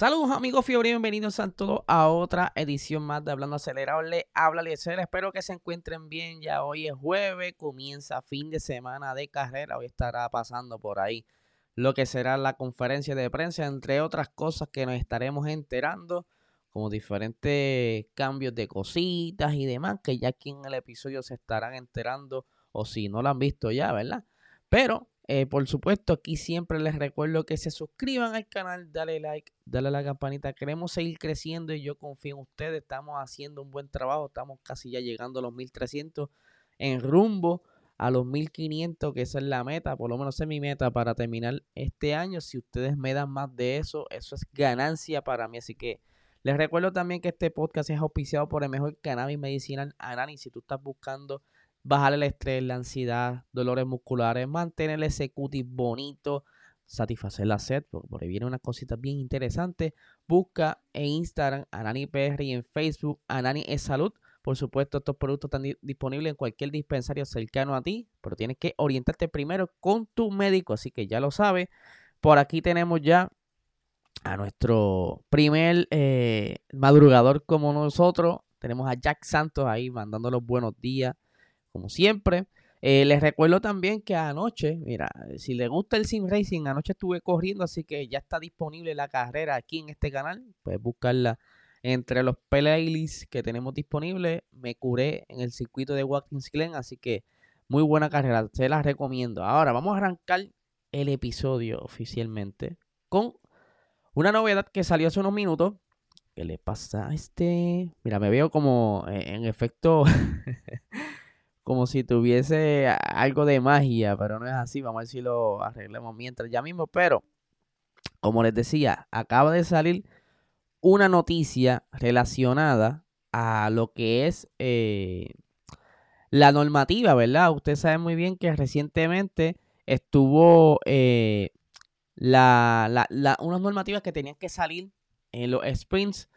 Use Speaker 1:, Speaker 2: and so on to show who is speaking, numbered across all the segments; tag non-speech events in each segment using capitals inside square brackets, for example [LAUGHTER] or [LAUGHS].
Speaker 1: Saludos amigos Fiebre, bienvenidos a todos a otra edición más de Hablando Acelerable. Habla Liesel, espero que se encuentren bien. Ya hoy es jueves, comienza fin de semana de carrera. Hoy estará pasando por ahí lo que será la conferencia de prensa, entre otras cosas que nos estaremos enterando, como diferentes cambios de cositas y demás, que ya aquí en el episodio se estarán enterando, o si no lo han visto ya, ¿verdad? Pero eh, por supuesto, aquí siempre les recuerdo que se suscriban al canal, dale like, dale a la campanita. Queremos seguir creciendo y yo confío en ustedes. Estamos haciendo un buen trabajo. Estamos casi ya llegando a los 1300 en rumbo a los 1500, que esa es la meta. Por lo menos es mi meta para terminar este año. Si ustedes me dan más de eso, eso es ganancia para mí. Así que les recuerdo también que este podcast es auspiciado por el mejor cannabis medicinal Anani. Si tú estás buscando bajar el estrés, la ansiedad, dolores musculares, mantener ese cutis bonito, satisfacer la sed, porque por ahí vienen unas cositas bien interesantes. Busca en Instagram Anani PR y en Facebook Anani es Salud. Por supuesto, estos productos están disponibles en cualquier dispensario cercano a ti, pero tienes que orientarte primero con tu médico, así que ya lo sabes. Por aquí tenemos ya a nuestro primer eh, madrugador como nosotros. Tenemos a Jack Santos ahí mandando los buenos días como siempre. Eh, les recuerdo también que anoche, mira, si les gusta el sim racing, anoche estuve corriendo, así que ya está disponible la carrera aquí en este canal. Puedes buscarla entre los playlists que tenemos disponibles. Me curé en el circuito de Watkins Glen, así que muy buena carrera, se las recomiendo. Ahora vamos a arrancar el episodio oficialmente con una novedad que salió hace unos minutos. ¿Qué le pasa a este? Mira, me veo como eh, en efecto [LAUGHS] como si tuviese algo de magia, pero no es así. Vamos a ver si lo arreglamos mientras ya mismo. Pero, como les decía, acaba de salir una noticia relacionada a lo que es eh, la normativa, ¿verdad? Usted sabe muy bien que recientemente estuvo eh, la, unas normativas que tenían que salir en los sprints,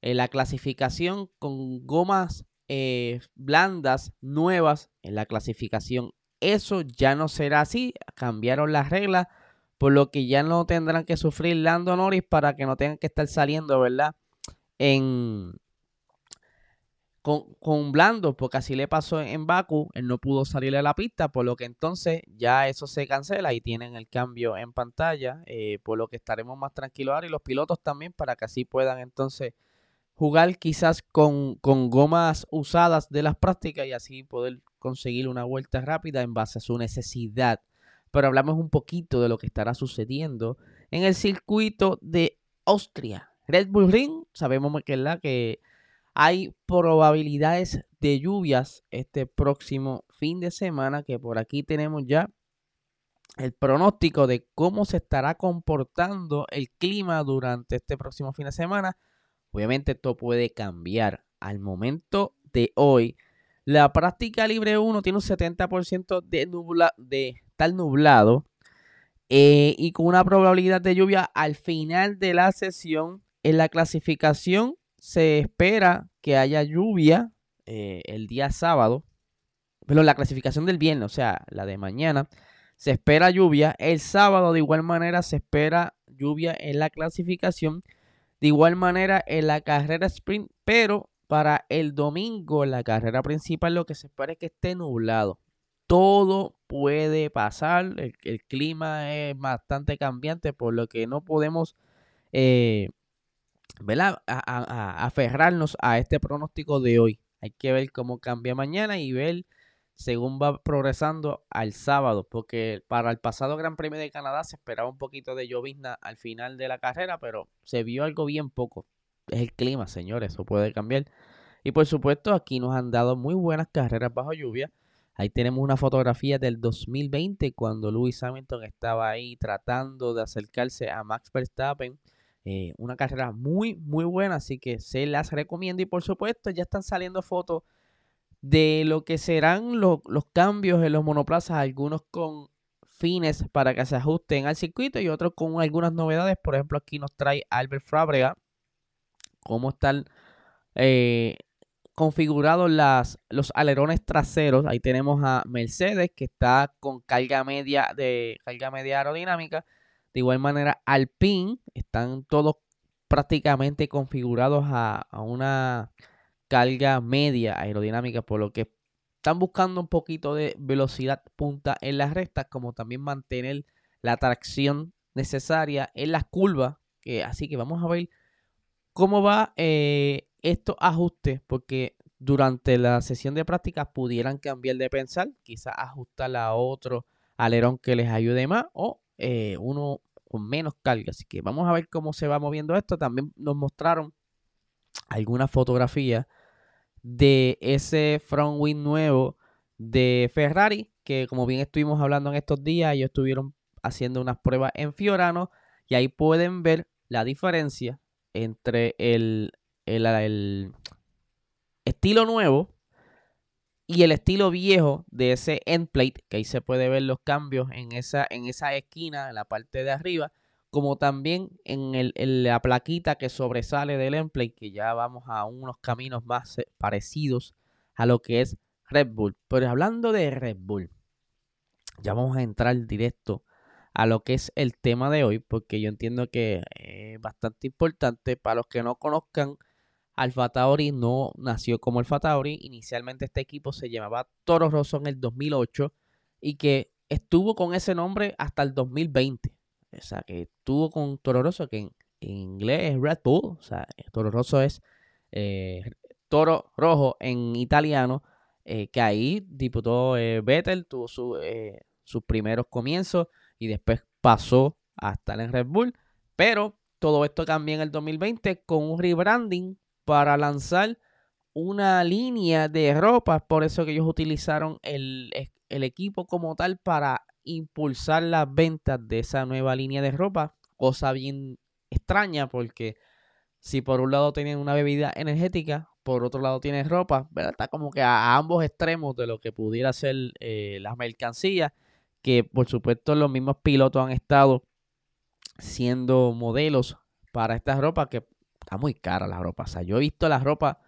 Speaker 1: en la clasificación con gomas eh, blandas nuevas en la clasificación. Eso ya no será así. Cambiaron las reglas, por lo que ya no tendrán que sufrir Lando Norris para que no tengan que estar saliendo, ¿verdad? En, con, con Blando, porque así le pasó en Baku, él no pudo salir a la pista, por lo que entonces ya eso se cancela y tienen el cambio en pantalla, eh, por lo que estaremos más tranquilos ahora y los pilotos también para que así puedan entonces jugar quizás con, gomas usadas de las prácticas y así poder conseguir una vuelta rápida en base a su necesidad. Pero hablamos un poquito de lo que estará sucediendo en el circuito de Austria. Red Bull Ring, sabemos que, la que hay probabilidades de lluvias este próximo fin de semana, que por aquí tenemos ya el pronóstico de cómo se estará comportando el clima durante este próximo fin de semana Obviamente esto puede cambiar. Al momento de hoy, la práctica libre 1 tiene un 70% de, nubla, de estar nublado eh, y con una probabilidad de lluvia al final de la sesión. En la clasificación se espera que haya lluvia eh, el día sábado, pero la clasificación del viernes, o sea, la de mañana, se espera lluvia. El sábado de igual manera se espera lluvia en la clasificación de igual manera en la carrera sprint, pero para el domingo, en la carrera principal, lo que se espera es que esté nublado. Todo puede pasar, el, clima es bastante cambiante, por lo que no podemos eh, aferrarnos a este pronóstico de hoy. Hay que ver cómo cambia mañana y ver según va progresando al sábado, porque para el pasado Gran Premio de Canadá se esperaba un poquito de llovizna al final de la carrera, pero se vio algo bien poco. Es el clima, señores, eso puede cambiar. Y por supuesto, aquí nos han dado muy buenas carreras bajo lluvia. Ahí tenemos una fotografía del 2020 cuando Lewis Hamilton estaba ahí tratando de acercarse a Max Verstappen. Eh, una carrera muy, muy buena, así que se las recomiendo. Y por supuesto, ya están saliendo fotos de lo que serán los cambios en los monoplazas, algunos con fines para que se ajusten al circuito y otros con algunas novedades. Por ejemplo, aquí nos trae Albert Fábrega cómo están eh, configurados las, los alerones traseros. Ahí tenemos a Mercedes que está con carga media de carga media aerodinámica. De igual manera, Alpine están todos prácticamente configurados a, a una carga media aerodinámica, por lo que están buscando un poquito de velocidad punta en las rectas, como también mantener la tracción necesaria en las curvas. Así que vamos a ver cómo va eh, estos ajustes, porque durante la sesión de práctica pudieran cambiar de pensar, quizás ajustar a otro alerón que les ayude más o eh, uno con menos carga. Así que vamos a ver cómo se va moviendo esto. También nos mostraron algunas fotografías de ese front wing nuevo de Ferrari, que como bien estuvimos hablando en estos días, ellos estuvieron haciendo unas pruebas en Fiorano y ahí pueden ver la diferencia entre el, el, estilo nuevo y el estilo viejo de ese end plate, que ahí se puede ver los cambios en esa, en esa esquina, en la parte de arriba, como también en, el, la plaquita que sobresale del Emplay, que ya vamos a unos caminos más parecidos a lo que es Red Bull. Pero hablando de Red Bull, ya vamos a entrar directo a lo que es el tema de hoy, porque yo entiendo que es bastante importante para los que no conozcan. Alfa Tauri no nació como Alfa Tauri. Inicialmente este equipo se llamaba Toro Rosso en el 2008 y que estuvo con ese nombre hasta el 2020. O sea, que estuvo con Toro Rosso, que en, inglés es Red Bull. O sea, Toro Rosso es eh, Toro Rojo en italiano. Eh, que ahí diputó eh, Vettel, tuvo sus primeros comienzos y después pasó a estar en Red Bull. Pero todo esto cambia en el 2020 con un rebranding para lanzar una línea de ropa. Por eso que ellos utilizaron el, el equipo como tal para impulsar las ventas de esa nueva línea de ropa, cosa bien extraña porque si por un lado tienen una bebida energética, por otro lado tienen ropa, está como que a, ambos extremos de lo que pudiera ser eh, las mercancías, que por supuesto los mismos pilotos han estado siendo modelos para estas ropas que está muy cara la ropa. O sea, yo he visto la ropa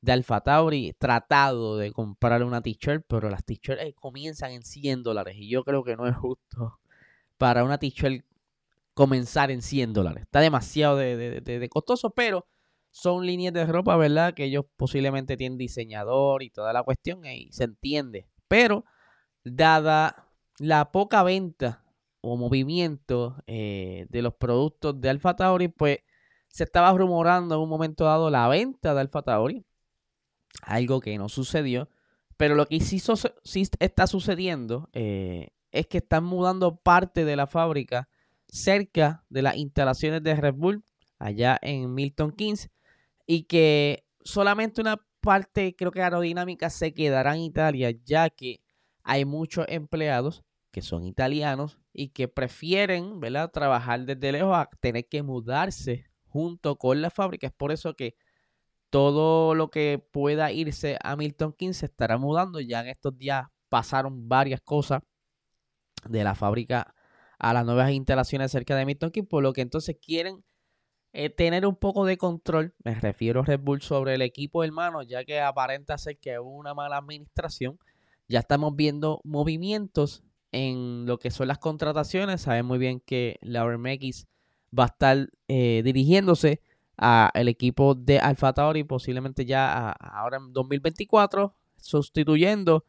Speaker 1: de Alfa Tauri tratado de comprar una t-shirt, pero las t-shirts eh, comienzan en 100 dólares y yo creo que no es justo para una t-shirt comenzar en 100 dólares. Está demasiado de, costoso, pero son líneas de ropa, ¿verdad? Que ellos posiblemente tienen diseñador y toda la cuestión y se entiende. Pero dada la poca venta o movimiento eh, de los productos de Alfa Tauri, pues se estaba rumorando en un momento dado la venta de Alfa Tauri algo que no sucedió. Pero lo que sí, está sucediendo eh, es que están mudando parte de la fábrica cerca de las instalaciones de Red Bull, allá en Milton Keynes, y que solamente una parte, creo que aerodinámica, se quedará en Italia, ya que hay muchos empleados que son italianos y que prefieren ¿verdad? trabajar desde lejos a tener que mudarse junto con la fábrica. Es por eso que todo lo que pueda irse a Milton Keynes se estará mudando. Ya en estos días pasaron varias cosas de la fábrica a las nuevas instalaciones cerca de Milton Keynes, por lo que entonces quieren eh, tener un poco de control, me refiero a Red Bull, sobre el equipo hermano, ya que aparenta ser que hubo una mala administración. Ya estamos viendo movimientos en lo que son las contrataciones. Saben muy bien que Lauren X va a estar eh, dirigiéndose el equipo de Alfa Tauri, posiblemente ya ahora en 2024, sustituyendo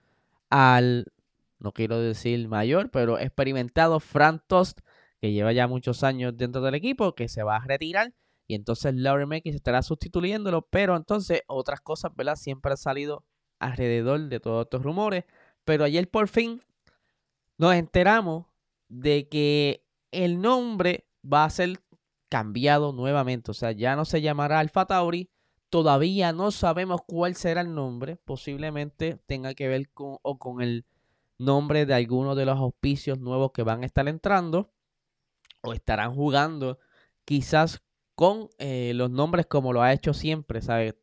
Speaker 1: al, no quiero decir mayor, pero experimentado Frank Tost, que lleva ya muchos años dentro del equipo, que se va a retirar. Y entonces Lauren X estará sustituyéndolo. Pero entonces otras cosas, ¿verdad? Siempre han salido alrededor de todos estos rumores. Pero ayer por fin nos enteramos de que el nombre va a ser cambiado nuevamente. O sea, ya no se llamará Alfa Tauri. Todavía no sabemos cuál será el nombre. Posiblemente tenga que ver con, o con el nombre de alguno de los auspicios nuevos que van a estar entrando. O estarán jugando quizás con eh, los nombres como lo ha hecho siempre, ¿sabes?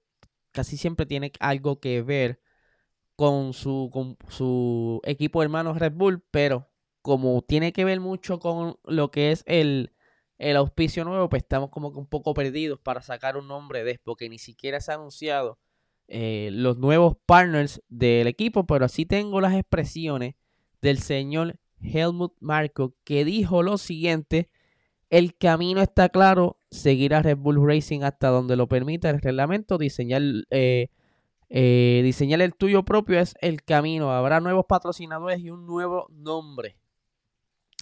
Speaker 1: Casi siempre tiene algo que ver con su, con su equipo hermano Red Bull, pero como tiene que ver mucho con lo que es el, el auspicio nuevo, pues estamos como que un poco perdidos para sacar un nombre de porque ni siquiera se ha anunciado eh, los nuevos partners del equipo, pero así tengo las expresiones del señor Helmut Marko que dijo lo siguiente, el camino está claro, seguir a Red Bull Racing hasta donde lo permita el reglamento, diseñar, eh, eh, diseñar el tuyo propio es el camino, habrá nuevos patrocinadores y un nuevo nombre.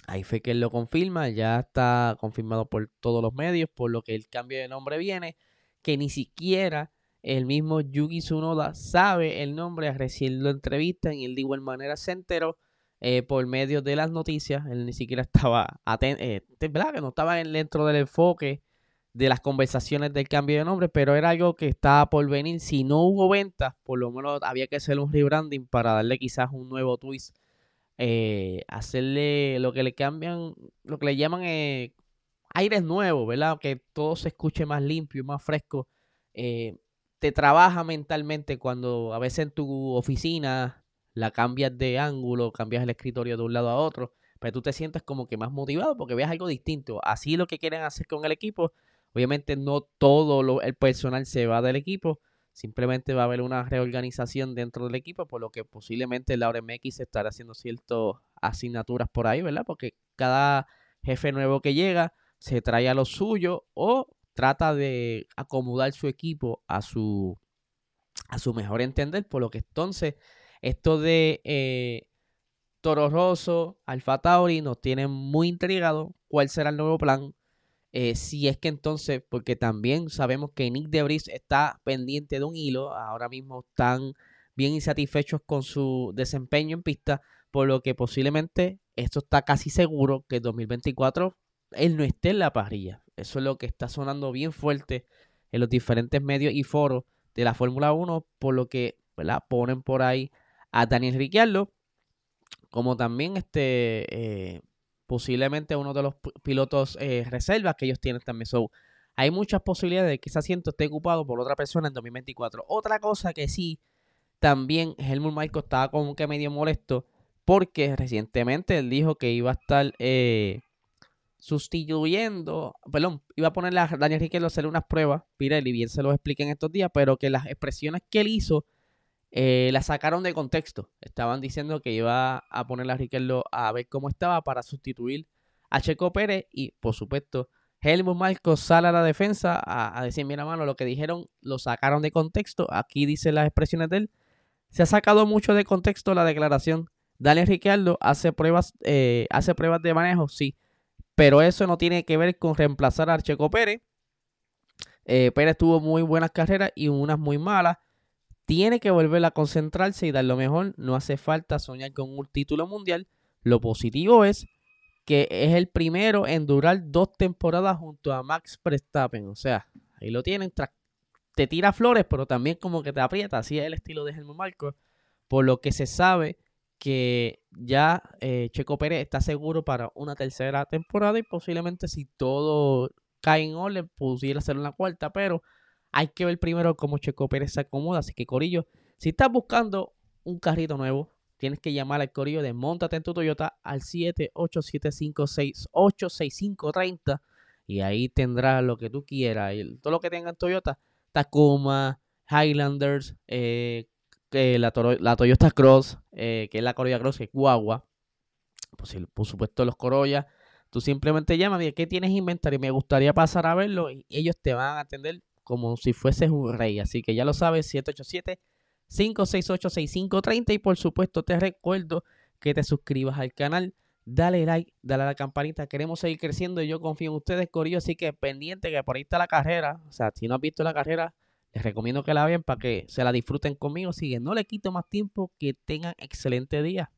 Speaker 1: Ahí fue que él lo confirma, ya está confirmado por todos los medios, por lo que el cambio de nombre viene, que ni siquiera el mismo Yugi Tsunoda sabe el nombre, recién lo entrevistan y él de igual manera se enteró eh, por medio de las noticias, él ni siquiera estaba atento, eh, ¿verdad? Que no estaba dentro del enfoque de las conversaciones del cambio de nombre, pero era algo que estaba por venir. Si no hubo ventas, por lo menos había que hacer un rebranding para darle quizás un nuevo twist eh, hacerle lo que le cambian, lo que le llaman eh, aires nuevos, ¿verdad? Que todo se escuche más limpio, más fresco. Eh, te trabaja mentalmente cuando a veces en tu oficina la cambias de ángulo, cambias el escritorio de un lado a otro, pero tú te sientes como que más motivado porque ves algo distinto. Así lo que quieren hacer con el equipo. Obviamente no todo el personal se va del equipo, Simplemente va a haber una reorganización dentro del equipo, por lo que posiblemente Laura MX estará haciendo ciertas asignaturas por ahí, ¿verdad? Porque cada jefe nuevo que llega se trae a lo suyo o trata de acomodar su equipo a su, a su mejor entender, por lo que entonces esto de eh, Toro Rosso, Alfa Tauri nos tiene muy intrigado cuál será el nuevo plan eh, si es que entonces, porque también sabemos que Nick Debris está pendiente de un hilo, ahora mismo están bien insatisfechos con su desempeño en pista, por lo que posiblemente esto está casi seguro que en 2024 él no esté en la parrilla. Eso es lo que está sonando bien fuerte en los diferentes medios y foros de la Fórmula 1, por lo que ¿verdad? ponen por ahí a Daniel Ricciardo, como también este eh, posiblemente uno de los pilotos eh, reservas que ellos tienen también. So, hay muchas posibilidades de que ese asiento esté ocupado por otra persona en 2024. Otra cosa que sí, también Helmut Marco estaba como que medio molesto porque recientemente él dijo que iba a estar eh, sustituyendo, perdón, iba a ponerle a Daniel Ricciardo a hacer unas pruebas, Pirelli bien se lo expliqué en estos días, pero que las expresiones que él hizo eh, la sacaron de contexto. Estaban diciendo que iba a poner a Riquelme a ver cómo estaba para sustituir a Checo Pérez y, por supuesto, Helmut Marcos sale a la defensa a, decir, mira, mano, lo que dijeron lo sacaron de contexto. Aquí dice las expresiones de él. Se ha sacado mucho de contexto la declaración. Daniel Ricciardo hace pruebas, eh, hace pruebas de manejo, sí. Pero eso no tiene que ver con reemplazar a Checo Pérez. Eh, Pérez tuvo muy buenas carreras y unas muy malas tiene que volver a concentrarse y dar lo mejor. No hace falta soñar con un título mundial. Lo positivo es que es el primero en durar dos temporadas junto a Max Verstappen. O sea, ahí lo tienen. Te tira flores, pero también como que te aprieta. Así es el estilo de Helmut Marco. Por lo que se sabe que ya eh, Checo Pérez está seguro para una tercera temporada y posiblemente si todo cae en orden pudiera ser una cuarta, pero hay que ver primero cómo Checo Pérez se acomoda. Así que, Corillo, si estás buscando un carrito nuevo, tienes que llamar al Corillo de Montate en tu Toyota al 787568530 y ahí tendrás lo que tú quieras. Todo lo que tenga en Toyota, Tacoma, Highlanders, eh, la, Toyota Cross, eh, que es la Corolla Cross, que es guagua. Pues, por supuesto, los Corolla. Tú simplemente llamas y ¿qué tienes inventario? Me gustaría pasar a verlo y ellos te van a atender como si fueses un rey. Así que ya lo sabes, 787-568-6530. Y por supuesto, te recuerdo que te suscribas al canal. Dale like, dale a la campanita. Queremos seguir creciendo y yo confío en ustedes, Corillo. Así que pendiente que por ahí está la carrera. O sea, si no has visto la carrera, les recomiendo que la vean para que se la disfruten conmigo. Así que no le quito más tiempo. Que tengan excelente día.